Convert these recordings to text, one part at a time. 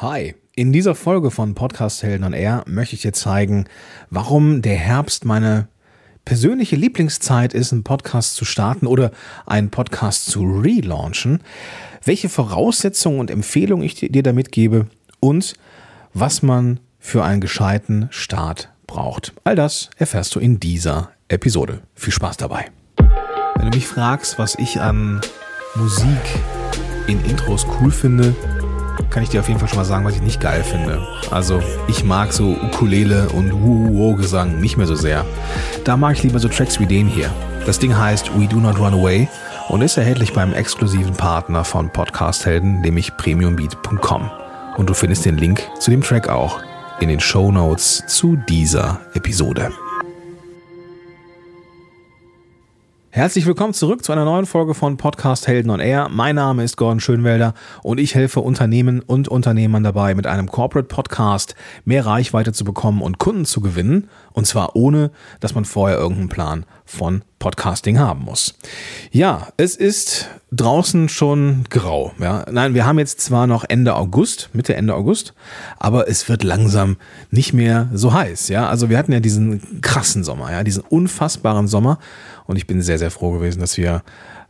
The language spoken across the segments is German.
Hi, in dieser Folge von Podcast Helden on Air möchte ich dir zeigen, warum der Herbst meine persönliche Lieblingszeit ist, einen Podcast zu starten oder einen Podcast zu relaunchen, welche Voraussetzungen und Empfehlungen ich dir damit gebe und was man für einen gescheiten Start braucht. All das erfährst du in dieser Episode. Viel Spaß dabei. Wenn du mich fragst, was ich an Musik in Intros cool finde, kann ich dir auf jeden Fall schon mal sagen, was ich nicht geil finde. Also ich mag so Ukulele und Wuh-Gesang nicht mehr so sehr. Da mag ich lieber so Tracks wie den hier. Das Ding heißt We Do Not Run Away und ist erhältlich beim exklusiven Partner von Podcast Helden, nämlich premiumbeat.com. Und du findest den Link zu dem Track auch in den Show zu dieser Episode. Herzlich willkommen zurück zu einer neuen Folge von Podcast Helden on Air. Mein Name ist Gordon Schönwelder und ich helfe Unternehmen und Unternehmern dabei, mit einem Corporate Podcast mehr Reichweite zu bekommen und Kunden zu gewinnen. Und zwar ohne, dass man vorher irgendeinen Plan von Podcasting haben muss. Ja, es ist draußen schon grau. Ja. Nein, wir haben jetzt zwar noch Ende August, Mitte Ende August, aber es wird langsam nicht mehr so heiß. Ja, also wir hatten ja diesen krassen Sommer, ja, diesen unfassbaren Sommer. Und ich bin sehr, sehr froh gewesen, dass wir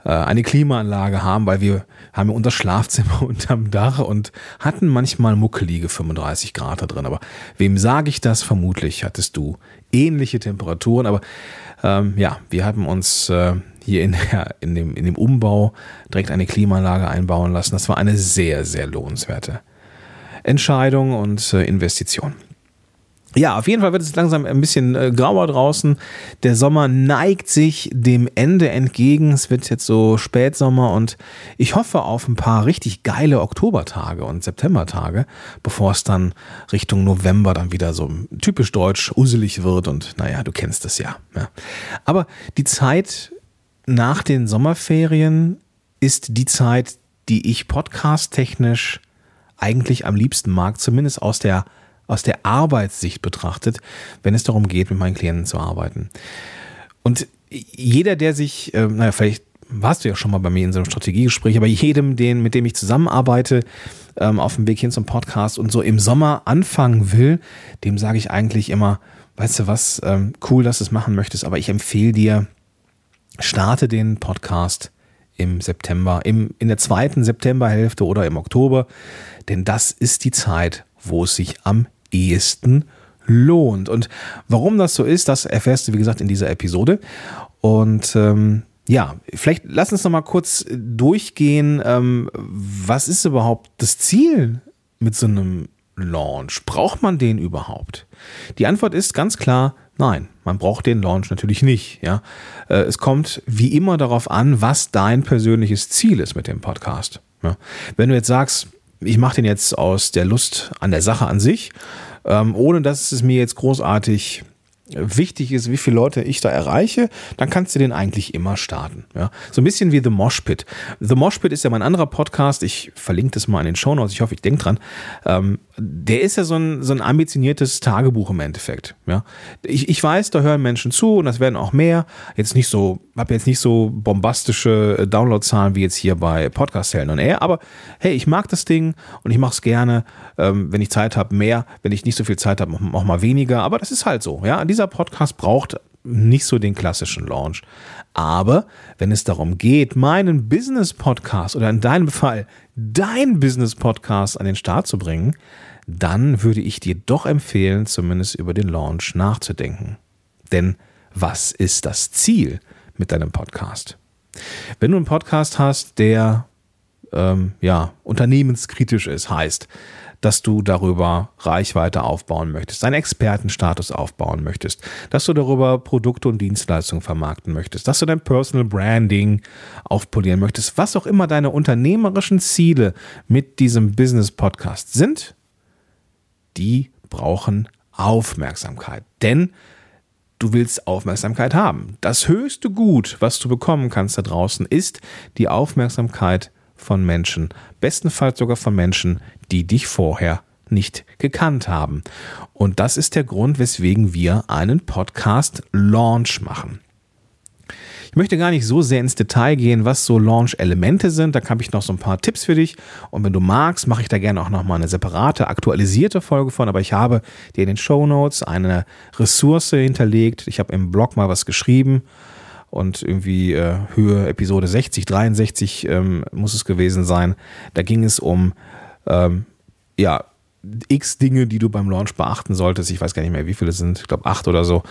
äh, eine Klimaanlage haben, weil wir haben unser Schlafzimmer unterm Dach und hatten manchmal muckelige 35 Grad da drin. Aber wem sage ich das? Vermutlich hattest du ähnliche Temperaturen. Aber ähm, ja, wir haben uns äh, hier in, der, in, dem, in dem Umbau direkt eine Klimaanlage einbauen lassen. Das war eine sehr, sehr lohnenswerte Entscheidung und äh, Investition. Ja, auf jeden Fall wird es langsam ein bisschen äh, grauer draußen. Der Sommer neigt sich dem Ende entgegen. Es wird jetzt so Spätsommer und ich hoffe auf ein paar richtig geile Oktobertage und Septembertage, bevor es dann Richtung November dann wieder so typisch deutsch uselig wird und naja, du kennst es ja. ja. Aber die Zeit nach den Sommerferien ist die Zeit, die ich podcast-technisch eigentlich am liebsten mag, zumindest aus der aus der Arbeitssicht betrachtet, wenn es darum geht, mit meinen Klienten zu arbeiten. Und jeder, der sich, äh, naja, vielleicht warst du ja schon mal bei mir in so einem Strategiegespräch, aber jedem, den, mit dem ich zusammenarbeite, ähm, auf dem Weg hin zum Podcast und so im Sommer anfangen will, dem sage ich eigentlich immer, weißt du was, ähm, cool, dass du es machen möchtest, aber ich empfehle dir, starte den Podcast im September, im, in der zweiten Septemberhälfte oder im Oktober, denn das ist die Zeit, wo es sich am ehesten lohnt. Und warum das so ist, das erfährst du, wie gesagt, in dieser Episode. Und ähm, ja, vielleicht lass uns noch mal kurz durchgehen. Ähm, was ist überhaupt das Ziel mit so einem Launch? Braucht man den überhaupt? Die Antwort ist ganz klar nein. Man braucht den Launch natürlich nicht. Ja, äh, es kommt wie immer darauf an, was dein persönliches Ziel ist mit dem Podcast. Ja? Wenn du jetzt sagst, ich mache den jetzt aus der Lust an der Sache an sich, ähm, ohne dass es mir jetzt großartig wichtig ist, wie viele Leute ich da erreiche, dann kannst du den eigentlich immer starten. Ja? So ein bisschen wie The Mosh Pit. The Mosh Pit ist ja mein anderer Podcast. Ich verlinke das mal in den Show Notes. Ich hoffe, ich denke dran. Ähm, der ist ja so ein, so ein ambitioniertes Tagebuch im Endeffekt. Ja? Ich, ich weiß, da hören Menschen zu und das werden auch mehr. Jetzt nicht so, habe jetzt nicht so bombastische äh, Downloadzahlen wie jetzt hier bei Podcast Helden und Air, aber hey, ich mag das Ding und ich mache es gerne. Ähm, wenn ich Zeit habe, mehr. Wenn ich nicht so viel Zeit habe, auch mal weniger. Aber das ist halt so. Ja, dieser Podcast braucht nicht so den klassischen Launch. Aber wenn es darum geht, meinen Business-Podcast oder in deinem Fall dein Business-Podcast an den Start zu bringen, dann würde ich dir doch empfehlen, zumindest über den Launch nachzudenken. Denn was ist das Ziel mit deinem Podcast? Wenn du einen Podcast hast, der ähm, ja, unternehmenskritisch ist, heißt, dass du darüber Reichweite aufbauen möchtest, einen Expertenstatus aufbauen möchtest, dass du darüber Produkte und Dienstleistungen vermarkten möchtest, dass du dein Personal Branding aufpolieren möchtest, was auch immer deine unternehmerischen Ziele mit diesem Business Podcast sind, die brauchen Aufmerksamkeit. Denn du willst Aufmerksamkeit haben. Das höchste Gut, was du bekommen kannst da draußen, ist die Aufmerksamkeit von Menschen. Bestenfalls sogar von Menschen, die dich vorher nicht gekannt haben. Und das ist der Grund, weswegen wir einen Podcast-Launch machen. Ich möchte gar nicht so sehr ins Detail gehen, was so Launch-Elemente sind. Da habe ich noch so ein paar Tipps für dich. Und wenn du magst, mache ich da gerne auch nochmal eine separate, aktualisierte Folge von. Aber ich habe dir in den Show Notes eine Ressource hinterlegt. Ich habe im Blog mal was geschrieben und irgendwie äh, Höhe Episode 60, 63 ähm, muss es gewesen sein. Da ging es um ähm, ja, x Dinge, die du beim Launch beachten solltest. Ich weiß gar nicht mehr, wie viele es sind. Ich glaube, acht oder so.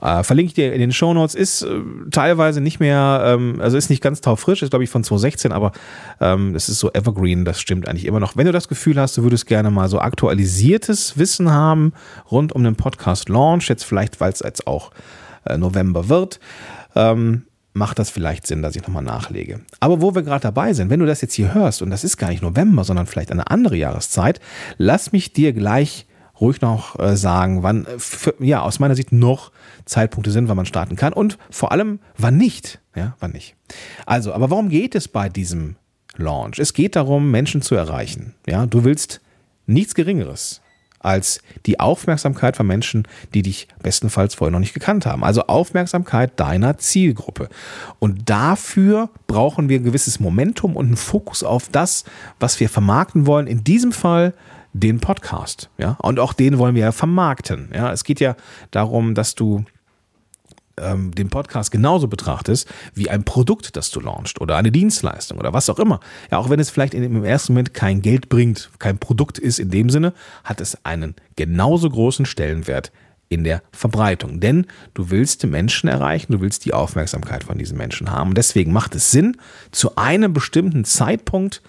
Äh, verlinke ich dir in den Show Notes. Ist äh, teilweise nicht mehr, ähm, also ist nicht ganz taufrisch, ist glaube ich von 2016, aber ähm, es ist so evergreen, das stimmt eigentlich immer noch. Wenn du das Gefühl hast, du würdest gerne mal so aktualisiertes Wissen haben rund um den Podcast Launch, jetzt vielleicht, weil es jetzt auch äh, November wird, ähm, macht das vielleicht Sinn, dass ich nochmal nachlege. Aber wo wir gerade dabei sind, wenn du das jetzt hier hörst, und das ist gar nicht November, sondern vielleicht eine andere Jahreszeit, lass mich dir gleich ruhig noch äh, sagen, wann, äh, für, ja, aus meiner Sicht noch Zeitpunkte sind, wann man starten kann und vor allem, wann nicht. Ja, wann nicht. Also, aber warum geht es bei diesem Launch? Es geht darum, Menschen zu erreichen. Ja, du willst nichts Geringeres als die Aufmerksamkeit von Menschen, die dich bestenfalls vorher noch nicht gekannt haben. Also Aufmerksamkeit deiner Zielgruppe. Und dafür brauchen wir ein gewisses Momentum und einen Fokus auf das, was wir vermarkten wollen. In diesem Fall den Podcast. Ja? Und auch den wollen wir ja vermarkten. Ja? Es geht ja darum, dass du ähm, den Podcast genauso betrachtest wie ein Produkt, das du launchst oder eine Dienstleistung oder was auch immer. Ja, auch wenn es vielleicht in, im ersten Moment kein Geld bringt, kein Produkt ist in dem Sinne, hat es einen genauso großen Stellenwert in der Verbreitung. Denn du willst Menschen erreichen, du willst die Aufmerksamkeit von diesen Menschen haben. Deswegen macht es Sinn, zu einem bestimmten Zeitpunkt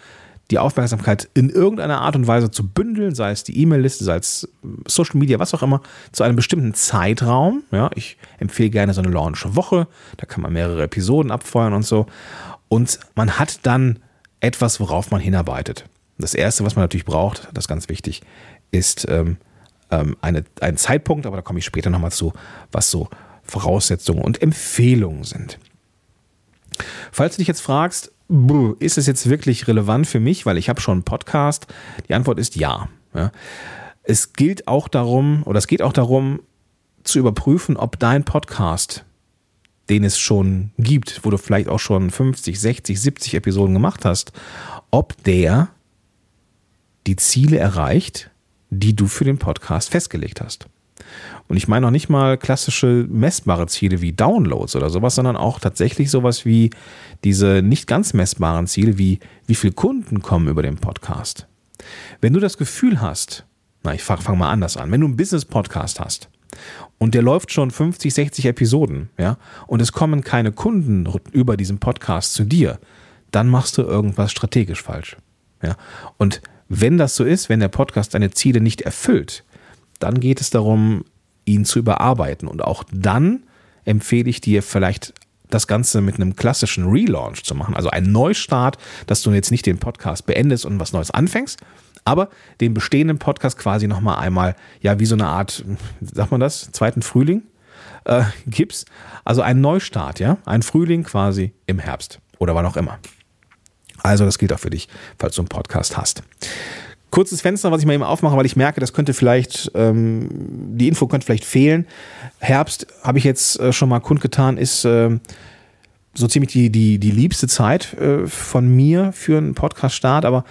die Aufmerksamkeit in irgendeiner Art und Weise zu bündeln, sei es die E-Mail-Liste, sei es Social Media, was auch immer, zu einem bestimmten Zeitraum. Ja, ich empfehle gerne so eine Launch-Woche, da kann man mehrere Episoden abfeuern und so. Und man hat dann etwas, worauf man hinarbeitet. Das Erste, was man natürlich braucht, das ist ganz wichtig, ist ähm, ähm eine, ein Zeitpunkt, aber da komme ich später nochmal zu, was so Voraussetzungen und Empfehlungen sind. Falls du dich jetzt fragst, ist es jetzt wirklich relevant für mich, weil ich habe schon einen Podcast? Die Antwort ist ja. ja. Es gilt auch darum, oder es geht auch darum, zu überprüfen, ob dein Podcast, den es schon gibt, wo du vielleicht auch schon 50, 60, 70 Episoden gemacht hast, ob der die Ziele erreicht, die du für den Podcast festgelegt hast. Und ich meine auch nicht mal klassische messbare Ziele wie Downloads oder sowas, sondern auch tatsächlich sowas wie diese nicht ganz messbaren Ziele wie wie viele Kunden kommen über den Podcast. Wenn du das Gefühl hast, na, ich fange fang mal anders an, wenn du einen Business-Podcast hast und der läuft schon 50, 60 Episoden, ja, und es kommen keine Kunden über diesen Podcast zu dir, dann machst du irgendwas strategisch falsch. Ja. Und wenn das so ist, wenn der Podcast deine Ziele nicht erfüllt, dann geht es darum, ihn zu überarbeiten. Und auch dann empfehle ich dir vielleicht das Ganze mit einem klassischen Relaunch zu machen, also ein Neustart, dass du jetzt nicht den Podcast beendest und was Neues anfängst, aber den bestehenden Podcast quasi nochmal einmal, ja, wie so eine Art, sagt man das, zweiten Frühling äh, gibst. Also ein Neustart, ja, ein Frühling quasi im Herbst oder wann auch immer. Also das gilt auch für dich, falls du einen Podcast hast. Kurzes Fenster, was ich mal eben aufmache, weil ich merke, das könnte vielleicht, ähm, die Info könnte vielleicht fehlen. Herbst habe ich jetzt äh, schon mal kundgetan, ist äh, so ziemlich die, die, die liebste Zeit äh, von mir für einen Podcast-Start, aber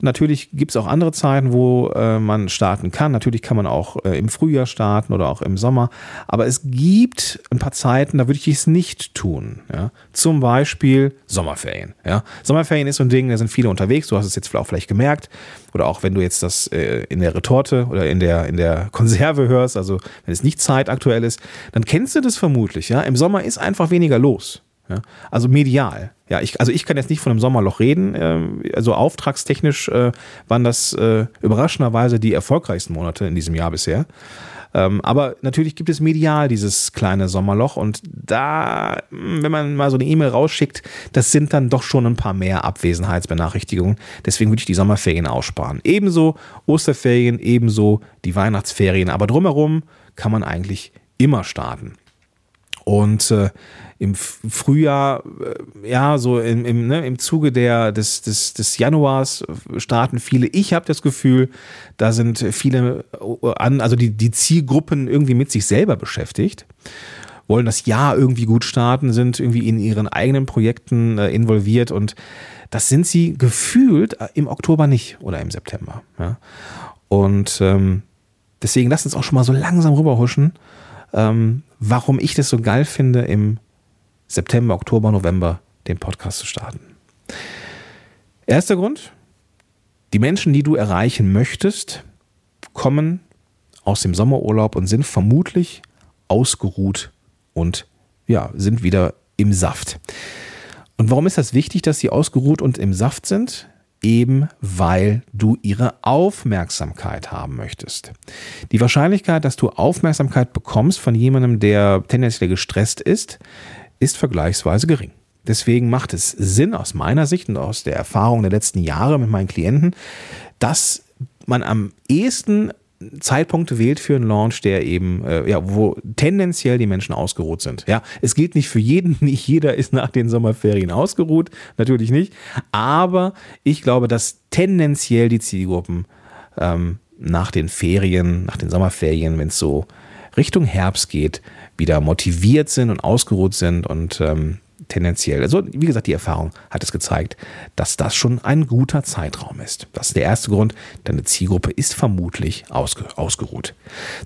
natürlich gibt es auch andere Zeiten, wo äh, man starten kann. Natürlich kann man auch äh, im Frühjahr starten oder auch im Sommer, aber es gibt ein paar Zeiten, da würde ich es nicht tun. Ja? Zum Beispiel Sommerferien. Ja? Sommerferien ist so ein Ding, da sind viele unterwegs, du hast es jetzt auch vielleicht gemerkt, oder auch wenn du jetzt das äh, in der Retorte oder in der, in der Konserve hörst, also wenn es nicht zeitaktuell ist, dann kennst du das vermutlich. Ja? Im Sommer ist einfach weniger los. Ja? Also medial. Ja, ich, also ich kann jetzt nicht von einem Sommerloch reden. Äh, also auftragstechnisch äh, waren das äh, überraschenderweise die erfolgreichsten Monate in diesem Jahr bisher. Ähm, aber natürlich gibt es medial dieses kleine Sommerloch und da, hm, wenn man mal so eine E-Mail rausschickt, das sind dann doch schon ein paar mehr Abwesenheitsbenachrichtigungen. Deswegen würde ich die Sommerferien aussparen. Ebenso Osterferien, ebenso die Weihnachtsferien. Aber drumherum kann man eigentlich immer starten. Und äh, im Frühjahr, äh, ja, so im, im, ne, im Zuge der, des, des, des Januars starten viele. Ich habe das Gefühl, da sind viele äh, an, also die, die Zielgruppen irgendwie mit sich selber beschäftigt. wollen das Jahr irgendwie gut starten, sind irgendwie in ihren eigenen Projekten äh, involviert und das sind sie gefühlt im Oktober nicht oder im September. Ja? Und ähm, deswegen lasst uns auch schon mal so langsam rüberhuschen, ähm, warum ich das so geil finde, im September, Oktober, November den Podcast zu starten. Erster Grund, die Menschen, die du erreichen möchtest, kommen aus dem Sommerurlaub und sind vermutlich ausgeruht und ja, sind wieder im Saft. Und warum ist das wichtig, dass sie ausgeruht und im Saft sind? Eben weil du ihre Aufmerksamkeit haben möchtest. Die Wahrscheinlichkeit, dass du Aufmerksamkeit bekommst von jemandem, der tendenziell gestresst ist, ist vergleichsweise gering. Deswegen macht es Sinn aus meiner Sicht und aus der Erfahrung der letzten Jahre mit meinen Klienten, dass man am ehesten Zeitpunkte wählt für einen Launch, der eben, äh, ja, wo tendenziell die Menschen ausgeruht sind. Ja, es gilt nicht für jeden, nicht jeder ist nach den Sommerferien ausgeruht, natürlich nicht. Aber ich glaube, dass tendenziell die Zielgruppen ähm, nach den Ferien, nach den Sommerferien, wenn es so Richtung Herbst geht, wieder motiviert sind und ausgeruht sind und ähm, tendenziell. Also, wie gesagt, die Erfahrung hat es gezeigt, dass das schon ein guter Zeitraum ist. Das ist der erste Grund. Deine Zielgruppe ist vermutlich ausge ausgeruht.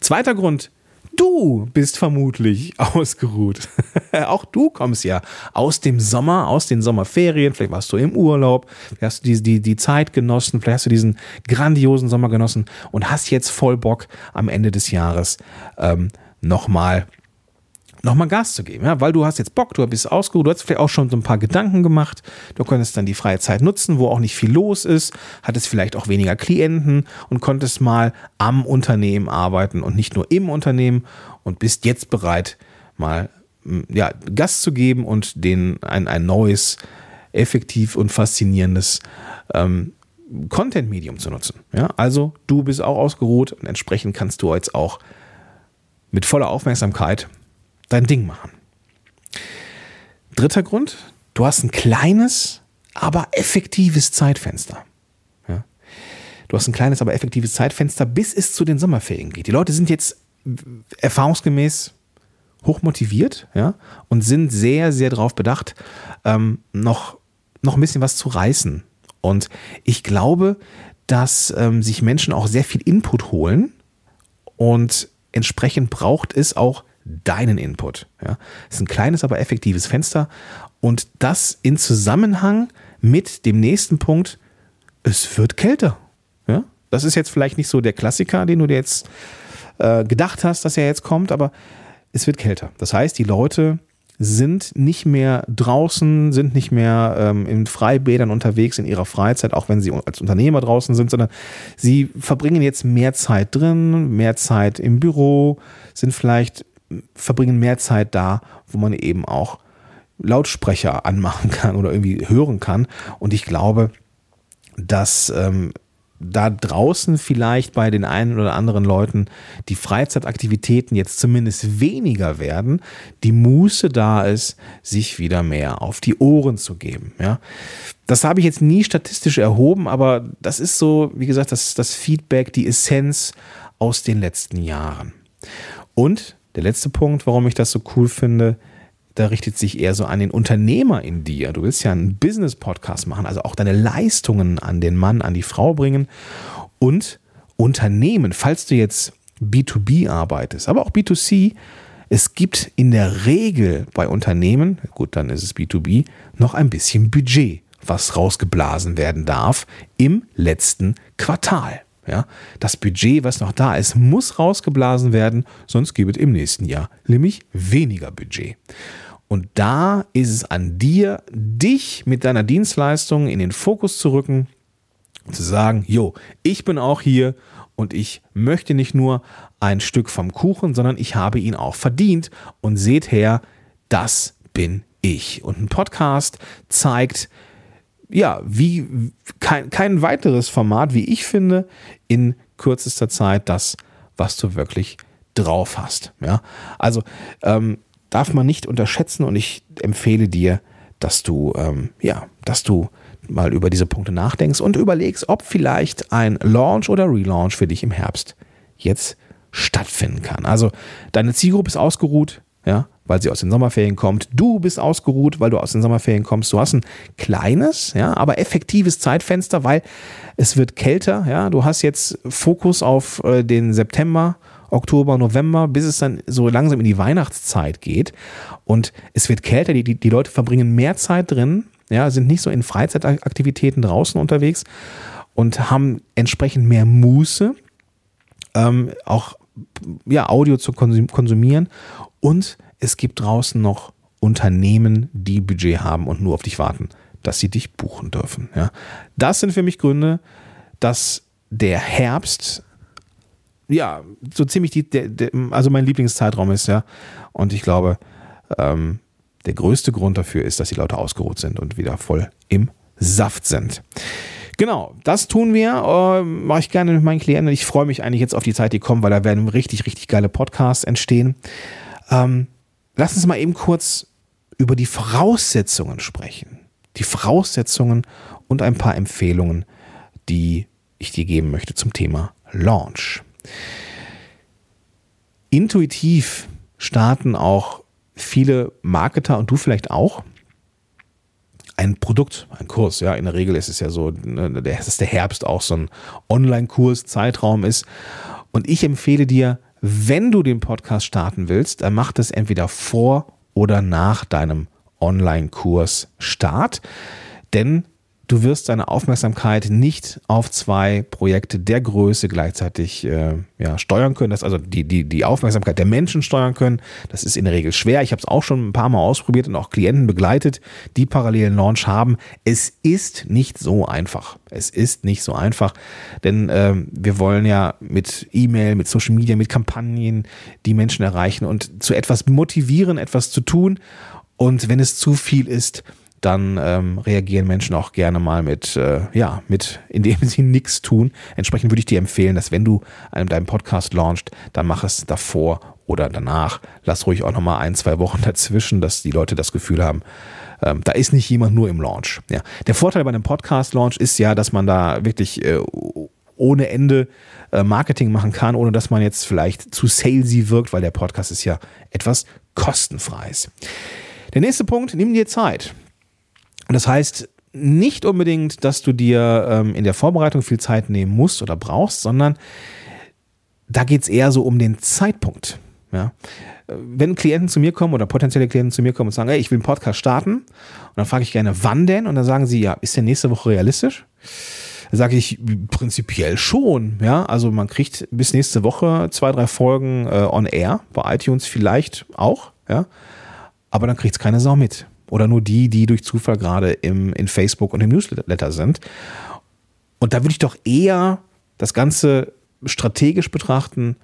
Zweiter Grund. Du bist vermutlich ausgeruht. Auch du kommst ja aus dem Sommer, aus den Sommerferien. Vielleicht warst du im Urlaub, vielleicht hast du die, die, die Zeit genossen, vielleicht hast du diesen grandiosen Sommer genossen und hast jetzt voll Bock am Ende des Jahres ähm, nochmal nochmal Gas zu geben, ja, weil du hast jetzt Bock, du bist ausgeruht, du hast vielleicht auch schon so ein paar Gedanken gemacht, du konntest dann die freie Zeit nutzen, wo auch nicht viel los ist, hattest vielleicht auch weniger Klienten und konntest mal am Unternehmen arbeiten und nicht nur im Unternehmen und bist jetzt bereit, mal ja, Gas zu geben und den ein, ein neues, effektiv und faszinierendes ähm, Content-Medium zu nutzen. Ja, also du bist auch ausgeruht und entsprechend kannst du jetzt auch mit voller Aufmerksamkeit dein Ding machen. Dritter Grund, du hast ein kleines, aber effektives Zeitfenster. Ja? Du hast ein kleines, aber effektives Zeitfenster, bis es zu den Sommerferien geht. Die Leute sind jetzt erfahrungsgemäß hochmotiviert ja, und sind sehr, sehr darauf bedacht, ähm, noch, noch ein bisschen was zu reißen. Und ich glaube, dass ähm, sich Menschen auch sehr viel Input holen und entsprechend braucht es auch deinen Input. Ja. Das ist ein kleines, aber effektives Fenster und das in Zusammenhang mit dem nächsten Punkt, es wird kälter. Ja. Das ist jetzt vielleicht nicht so der Klassiker, den du dir jetzt äh, gedacht hast, dass er jetzt kommt, aber es wird kälter. Das heißt, die Leute sind nicht mehr draußen, sind nicht mehr ähm, in Freibädern unterwegs in ihrer Freizeit, auch wenn sie als Unternehmer draußen sind, sondern sie verbringen jetzt mehr Zeit drin, mehr Zeit im Büro, sind vielleicht verbringen mehr Zeit da, wo man eben auch Lautsprecher anmachen kann oder irgendwie hören kann. Und ich glaube, dass ähm, da draußen vielleicht bei den einen oder anderen Leuten die Freizeitaktivitäten jetzt zumindest weniger werden, die Muße da ist, sich wieder mehr auf die Ohren zu geben. Ja, das habe ich jetzt nie statistisch erhoben, aber das ist so, wie gesagt, das, das Feedback, die Essenz aus den letzten Jahren. Und der letzte Punkt, warum ich das so cool finde, da richtet sich eher so an den Unternehmer in dir. Du willst ja einen Business-Podcast machen, also auch deine Leistungen an den Mann, an die Frau bringen. Und Unternehmen, falls du jetzt B2B arbeitest, aber auch B2C, es gibt in der Regel bei Unternehmen, gut, dann ist es B2B, noch ein bisschen Budget, was rausgeblasen werden darf im letzten Quartal. Ja, das Budget, was noch da ist, muss rausgeblasen werden, sonst gibt es im nächsten Jahr nämlich weniger Budget. Und da ist es an dir, dich mit deiner Dienstleistung in den Fokus zu rücken und zu sagen, jo, ich bin auch hier und ich möchte nicht nur ein Stück vom Kuchen, sondern ich habe ihn auch verdient und seht her, das bin ich. Und ein Podcast zeigt, ja, wie kein, kein weiteres Format, wie ich finde, in kürzester Zeit das, was du wirklich drauf hast. Ja, also ähm, darf man nicht unterschätzen und ich empfehle dir, dass du, ähm, ja, dass du mal über diese Punkte nachdenkst und überlegst, ob vielleicht ein Launch oder Relaunch für dich im Herbst jetzt stattfinden kann. Also deine Zielgruppe ist ausgeruht, ja, weil sie aus den Sommerferien kommt. Du bist ausgeruht, weil du aus den Sommerferien kommst. Du hast ein kleines, ja, aber effektives Zeitfenster, weil es wird kälter. Ja, du hast jetzt Fokus auf äh, den September, Oktober, November, bis es dann so langsam in die Weihnachtszeit geht. Und es wird kälter. Die, die, die Leute verbringen mehr Zeit drin. Ja, sind nicht so in Freizeitaktivitäten draußen unterwegs und haben entsprechend mehr Muße, ähm, auch ja, Audio zu konsumieren. Und es gibt draußen noch Unternehmen, die Budget haben und nur auf dich warten, dass sie dich buchen dürfen. Ja. Das sind für mich Gründe, dass der Herbst ja so ziemlich die, der, der, also mein Lieblingszeitraum ist, ja. Und ich glaube, ähm, der größte Grund dafür ist, dass die Leute ausgeruht sind und wieder voll im Saft sind. Genau, das tun wir. Äh, Mache ich gerne mit meinen Klienten. Ich freue mich eigentlich jetzt auf die Zeit, die kommt, weil da werden richtig, richtig geile Podcasts entstehen. Ähm, lass uns mal eben kurz über die Voraussetzungen sprechen. Die Voraussetzungen und ein paar Empfehlungen, die ich dir geben möchte zum Thema Launch. Intuitiv starten auch viele Marketer und du vielleicht auch ein Produkt, ein Kurs. Ja, in der Regel ist es ja so, ne, dass der Herbst auch so ein Online-Kurs, Zeitraum ist. Und ich empfehle dir, wenn du den Podcast starten willst, dann mach das entweder vor oder nach deinem Online-Kurs Start. Denn du wirst deine Aufmerksamkeit nicht auf zwei Projekte der Größe gleichzeitig äh, ja, steuern können. Das also die, die, die Aufmerksamkeit der Menschen steuern können. Das ist in der Regel schwer. Ich habe es auch schon ein paar Mal ausprobiert und auch Klienten begleitet, die parallelen Launch haben. Es ist nicht so einfach. Es ist nicht so einfach, denn äh, wir wollen ja mit E-Mail, mit Social Media, mit Kampagnen die Menschen erreichen und zu etwas motivieren, etwas zu tun. Und wenn es zu viel ist, dann ähm, reagieren Menschen auch gerne mal mit, äh, ja, mit, indem sie nichts tun. Entsprechend würde ich dir empfehlen, dass wenn du einen, deinen Podcast launchst, dann mach es davor oder danach. Lass ruhig auch nochmal ein, zwei Wochen dazwischen, dass die Leute das Gefühl haben, ähm, da ist nicht jemand nur im Launch. Ja. Der Vorteil bei einem Podcast-Launch ist ja, dass man da wirklich äh, ohne Ende äh, Marketing machen kann, ohne dass man jetzt vielleicht zu salesy wirkt, weil der Podcast ist ja etwas kostenfreies. Der nächste Punkt, nimm dir Zeit. Das heißt nicht unbedingt, dass du dir ähm, in der Vorbereitung viel Zeit nehmen musst oder brauchst, sondern da geht es eher so um den Zeitpunkt. Ja? Wenn Klienten zu mir kommen oder potenzielle Klienten zu mir kommen und sagen, hey, ich will einen Podcast starten, und dann frage ich gerne, wann denn? Und dann sagen sie, ja, ist der nächste Woche realistisch? Da sage ich prinzipiell schon. Ja, also man kriegt bis nächste Woche zwei, drei Folgen äh, on air, bei iTunes vielleicht auch, ja. Aber dann kriegt es keine Sau mit oder nur die, die durch Zufall gerade im, in Facebook und im Newsletter sind. Und da würde ich doch eher das Ganze strategisch betrachten,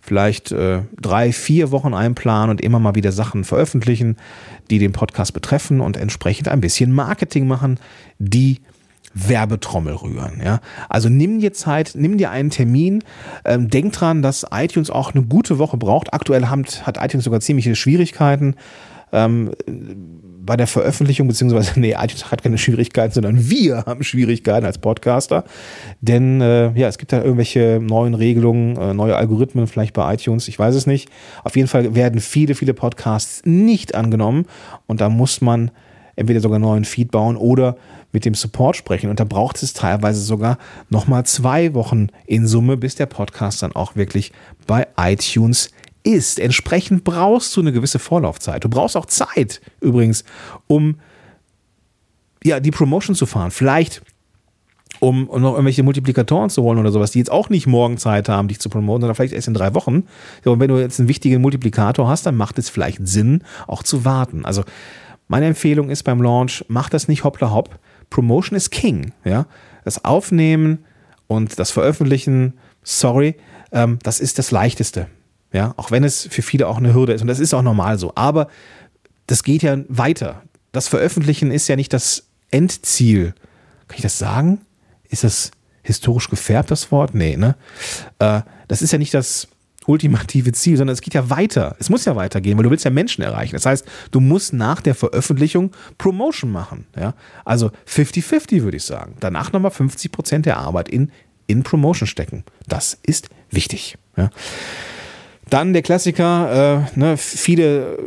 vielleicht äh, drei, vier Wochen einplanen und immer mal wieder Sachen veröffentlichen, die den Podcast betreffen und entsprechend ein bisschen Marketing machen, die Werbetrommel rühren. Ja? Also nimm dir Zeit, nimm dir einen Termin, ähm, denk dran, dass iTunes auch eine gute Woche braucht. Aktuell hat, hat iTunes sogar ziemliche Schwierigkeiten. Ähm, bei der Veröffentlichung, beziehungsweise, nee, iTunes hat keine Schwierigkeiten, sondern wir haben Schwierigkeiten als Podcaster. Denn äh, ja, es gibt da irgendwelche neuen Regelungen, äh, neue Algorithmen vielleicht bei iTunes, ich weiß es nicht. Auf jeden Fall werden viele, viele Podcasts nicht angenommen und da muss man entweder sogar neuen Feed bauen oder mit dem Support sprechen. Und da braucht es teilweise sogar nochmal zwei Wochen in Summe, bis der Podcast dann auch wirklich bei iTunes ist. Entsprechend brauchst du eine gewisse Vorlaufzeit. Du brauchst auch Zeit übrigens, um ja, die Promotion zu fahren. Vielleicht um, noch irgendwelche Multiplikatoren zu holen oder sowas, die jetzt auch nicht morgen Zeit haben, dich zu promoten, sondern vielleicht erst in drei Wochen. und wenn du jetzt einen wichtigen Multiplikator hast, dann macht es vielleicht Sinn, auch zu warten. Also meine Empfehlung ist beim Launch, mach das nicht hoppla hopp. Promotion ist King. Ja? Das Aufnehmen und das Veröffentlichen, sorry, ähm, das ist das Leichteste. Ja, auch wenn es für viele auch eine Hürde ist und das ist auch normal so. Aber das geht ja weiter. Das Veröffentlichen ist ja nicht das Endziel. Kann ich das sagen? Ist das historisch gefärbt, das Wort? Nee, ne? Äh, das ist ja nicht das ultimative Ziel, sondern es geht ja weiter. Es muss ja weitergehen, weil du willst ja Menschen erreichen. Das heißt, du musst nach der Veröffentlichung Promotion machen. Ja? Also 50-50 würde ich sagen. Danach nochmal 50 Prozent der Arbeit in, in Promotion stecken. Das ist wichtig. Ja? Dann der Klassiker, äh, ne, viele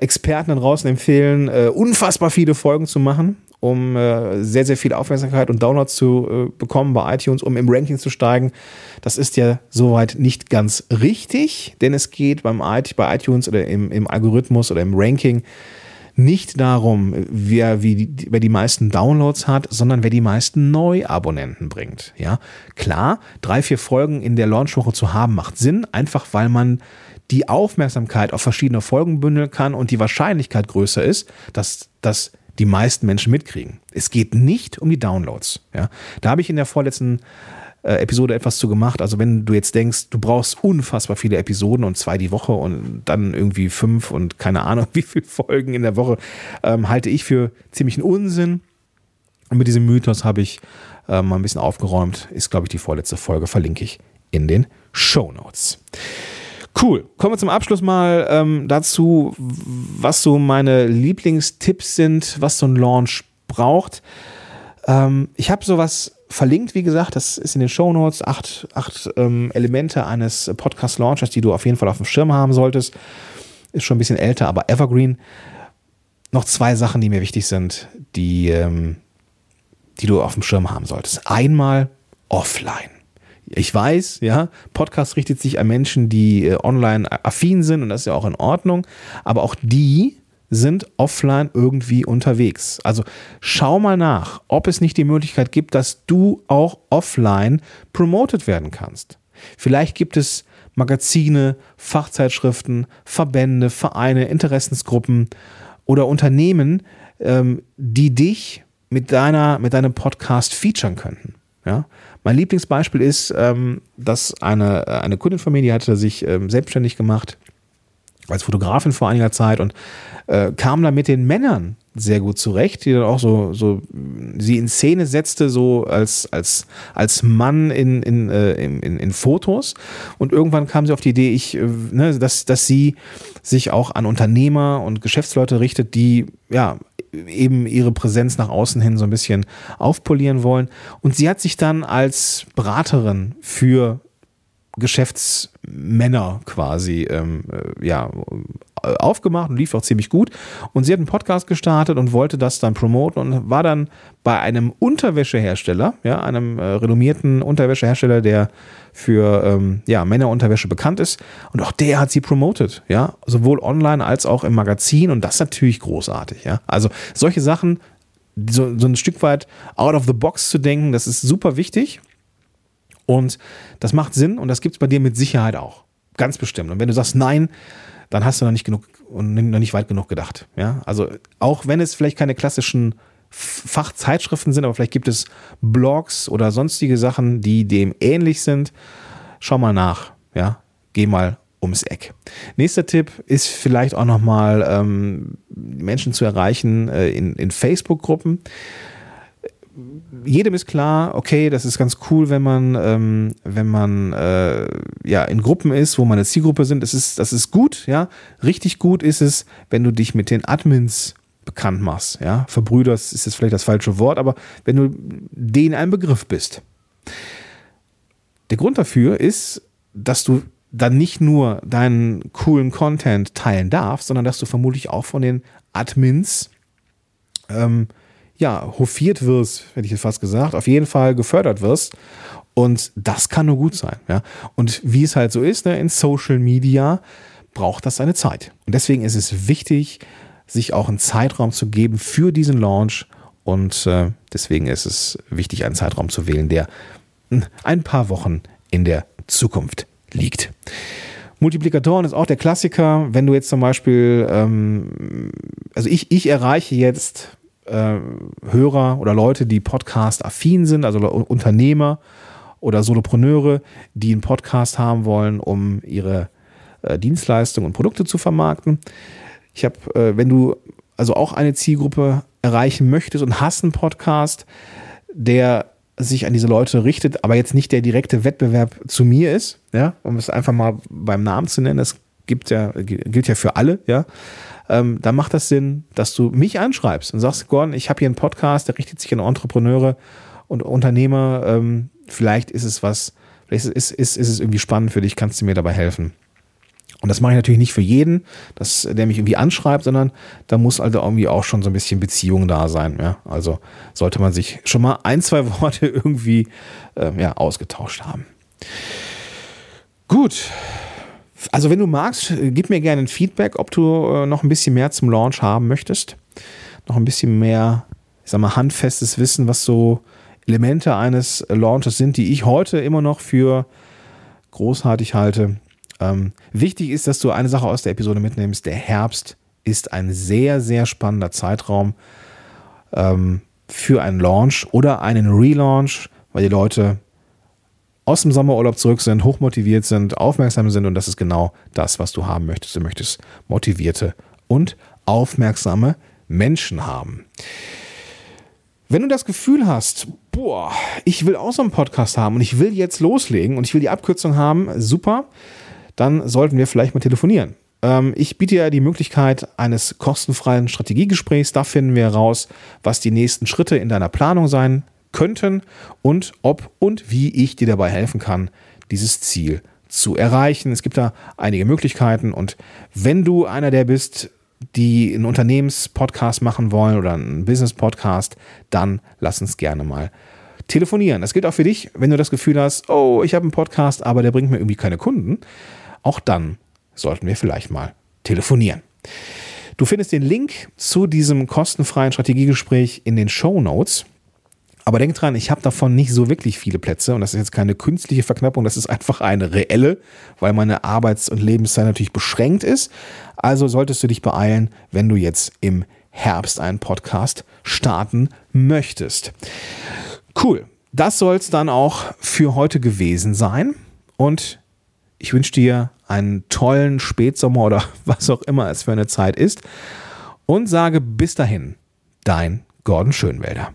Experten da draußen empfehlen, äh, unfassbar viele Folgen zu machen, um äh, sehr, sehr viel Aufmerksamkeit und Downloads zu äh, bekommen bei iTunes, um im Ranking zu steigen. Das ist ja soweit nicht ganz richtig, denn es geht beim bei iTunes oder im, im Algorithmus oder im Ranking nicht darum, wer, wie wer die meisten Downloads hat, sondern wer die meisten Neuabonnenten bringt. Ja, klar, drei, vier Folgen in der Launchwoche zu haben macht Sinn, einfach weil man die Aufmerksamkeit auf verschiedene Folgen bündeln kann und die Wahrscheinlichkeit größer ist, dass, dass die meisten Menschen mitkriegen. Es geht nicht um die Downloads. Ja, da habe ich in der vorletzten äh, Episode etwas zu gemacht. Also wenn du jetzt denkst, du brauchst unfassbar viele Episoden und zwei die Woche und dann irgendwie fünf und keine Ahnung wie viele Folgen in der Woche, ähm, halte ich für ziemlichen Unsinn. Und mit diesem Mythos habe ich äh, mal ein bisschen aufgeräumt. Ist, glaube ich, die vorletzte Folge, verlinke ich in den Show Notes. Cool. Kommen wir zum Abschluss mal ähm, dazu, was so meine Lieblingstipps sind, was so ein Launch braucht. Ähm, ich habe sowas verlinkt, wie gesagt, das ist in den Show Notes, acht, acht ähm, Elemente eines Podcast-Launchers, die du auf jeden Fall auf dem Schirm haben solltest. Ist schon ein bisschen älter, aber Evergreen. Noch zwei Sachen, die mir wichtig sind, die, ähm, die du auf dem Schirm haben solltest. Einmal offline. Ich weiß, ja, Podcast richtet sich an Menschen, die äh, online affin sind und das ist ja auch in Ordnung, aber auch die sind offline irgendwie unterwegs. Also schau mal nach, ob es nicht die Möglichkeit gibt, dass du auch offline promoted werden kannst. Vielleicht gibt es Magazine, Fachzeitschriften, Verbände, Vereine, Interessensgruppen oder Unternehmen, ähm, die dich mit deiner, mit deinem Podcast featuren könnten. Ja? Mein Lieblingsbeispiel ist, ähm, dass eine, eine Kundin von mir, die hatte sich ähm, selbstständig gemacht als Fotografin vor einiger Zeit und äh, kam da mit den Männern sehr gut zurecht, die dann auch so, so sie in Szene setzte, so als, als, als Mann in, in, äh, in, in, Fotos. Und irgendwann kam sie auf die Idee, ich, äh, ne, dass, dass sie sich auch an Unternehmer und Geschäftsleute richtet, die ja eben ihre Präsenz nach außen hin so ein bisschen aufpolieren wollen. Und sie hat sich dann als Beraterin für Geschäftsmänner quasi ähm, äh, ja, aufgemacht und lief auch ziemlich gut. Und sie hat einen Podcast gestartet und wollte das dann promoten und war dann bei einem Unterwäschehersteller, ja, einem äh, renommierten Unterwäschehersteller, der für ähm, ja, Männerunterwäsche bekannt ist. Und auch der hat sie promotet, ja, sowohl online als auch im Magazin. Und das ist natürlich großartig, ja. Also solche Sachen, so, so ein Stück weit out of the box zu denken, das ist super wichtig. Und das macht Sinn und das gibt es bei dir mit Sicherheit auch. Ganz bestimmt. Und wenn du sagst nein, dann hast du noch nicht genug und noch nicht weit genug gedacht. Ja, also auch wenn es vielleicht keine klassischen Fachzeitschriften sind, aber vielleicht gibt es Blogs oder sonstige Sachen, die dem ähnlich sind. Schau mal nach. Ja, geh mal ums Eck. Nächster Tipp ist vielleicht auch nochmal ähm, Menschen zu erreichen äh, in, in Facebook-Gruppen jedem ist klar, okay, das ist ganz cool, wenn man, ähm, wenn man äh, ja in Gruppen ist, wo man eine Zielgruppe sind. Das ist, das ist gut, ja. Richtig gut ist es, wenn du dich mit den Admins bekannt machst, ja. Verbrüderst ist jetzt vielleicht das falsche Wort, aber wenn du denen ein Begriff bist. Der Grund dafür ist, dass du dann nicht nur deinen coolen Content teilen darfst, sondern dass du vermutlich auch von den Admins ähm, ja, hofiert wirst, hätte ich jetzt fast gesagt, auf jeden Fall gefördert wirst. Und das kann nur gut sein. Ja? Und wie es halt so ist, ne, in Social Media braucht das seine Zeit. Und deswegen ist es wichtig, sich auch einen Zeitraum zu geben für diesen Launch. Und äh, deswegen ist es wichtig, einen Zeitraum zu wählen, der ein paar Wochen in der Zukunft liegt. Multiplikatoren ist auch der Klassiker. Wenn du jetzt zum Beispiel, ähm, also ich, ich erreiche jetzt äh, Hörer oder Leute, die Podcast-affin sind, also Unternehmer oder Solopreneure, die einen Podcast haben wollen, um ihre äh, Dienstleistungen und Produkte zu vermarkten. Ich habe, äh, wenn du also auch eine Zielgruppe erreichen möchtest und hast einen Podcast, der sich an diese Leute richtet, aber jetzt nicht der direkte Wettbewerb zu mir ist, ja, um es einfach mal beim Namen zu nennen, das gibt ja, gilt ja für alle, ja, ähm, dann macht das Sinn, dass du mich anschreibst und sagst, Gordon, ich habe hier einen Podcast, der richtet sich an Entrepreneure und Unternehmer. Ähm, vielleicht ist es was Vielleicht ist, ist, ist es irgendwie spannend für dich, kannst du mir dabei helfen. Und das mache ich natürlich nicht für jeden, dass, der mich irgendwie anschreibt, sondern da muss also irgendwie auch schon so ein bisschen Beziehung da sein. Ja? Also sollte man sich schon mal ein, zwei Worte irgendwie äh, ja, ausgetauscht haben. Gut. Also wenn du magst, gib mir gerne ein Feedback, ob du äh, noch ein bisschen mehr zum Launch haben möchtest. Noch ein bisschen mehr, ich sag mal, handfestes Wissen, was so Elemente eines Launches sind, die ich heute immer noch für großartig halte. Ähm, wichtig ist, dass du eine Sache aus der Episode mitnimmst. Der Herbst ist ein sehr, sehr spannender Zeitraum ähm, für einen Launch oder einen Relaunch, weil die Leute aus dem Sommerurlaub zurück sind, hochmotiviert sind, aufmerksam sind und das ist genau das, was du haben möchtest. Du möchtest motivierte und aufmerksame Menschen haben. Wenn du das Gefühl hast, boah, ich will auch so einen Podcast haben und ich will jetzt loslegen und ich will die Abkürzung haben, super dann sollten wir vielleicht mal telefonieren. Ähm, ich biete ja die Möglichkeit eines kostenfreien Strategiegesprächs. Da finden wir heraus, was die nächsten Schritte in deiner Planung sein könnten und ob und wie ich dir dabei helfen kann, dieses Ziel zu erreichen. Es gibt da einige Möglichkeiten und wenn du einer der bist, die einen Unternehmenspodcast machen wollen oder einen Business-Podcast, dann lass uns gerne mal telefonieren. Das gilt auch für dich, wenn du das Gefühl hast, oh, ich habe einen Podcast, aber der bringt mir irgendwie keine Kunden. Auch dann sollten wir vielleicht mal telefonieren. Du findest den Link zu diesem kostenfreien Strategiegespräch in den Show Notes. Aber denk dran, ich habe davon nicht so wirklich viele Plätze und das ist jetzt keine künstliche Verknappung, das ist einfach eine reelle, weil meine Arbeits- und Lebenszeit natürlich beschränkt ist. Also solltest du dich beeilen, wenn du jetzt im Herbst einen Podcast starten möchtest. Cool. Das soll es dann auch für heute gewesen sein. Und ich wünsche dir einen tollen Spätsommer oder was auch immer es für eine Zeit ist und sage bis dahin, dein Gordon Schönwälder.